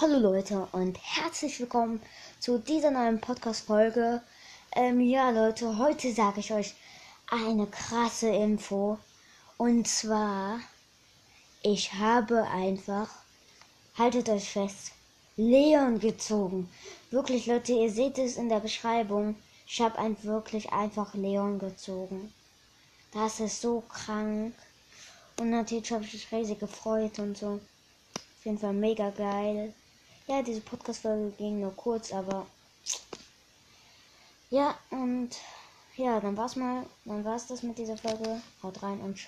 Hallo Leute und herzlich willkommen zu dieser neuen Podcast-Folge. Ähm, ja Leute, heute sage ich euch eine krasse Info. Und zwar, ich habe einfach, haltet euch fest, Leon gezogen. Wirklich Leute, ihr seht es in der Beschreibung. Ich habe ein, wirklich einfach Leon gezogen. Das ist so krank. Und natürlich habe ich mich riesig gefreut und so. Auf jeden Fall mega geil. Ja, diese Podcast-Folge ging nur kurz, aber. Ja, und ja, dann war's mal. Dann war's das mit dieser Folge. Haut rein und ciao.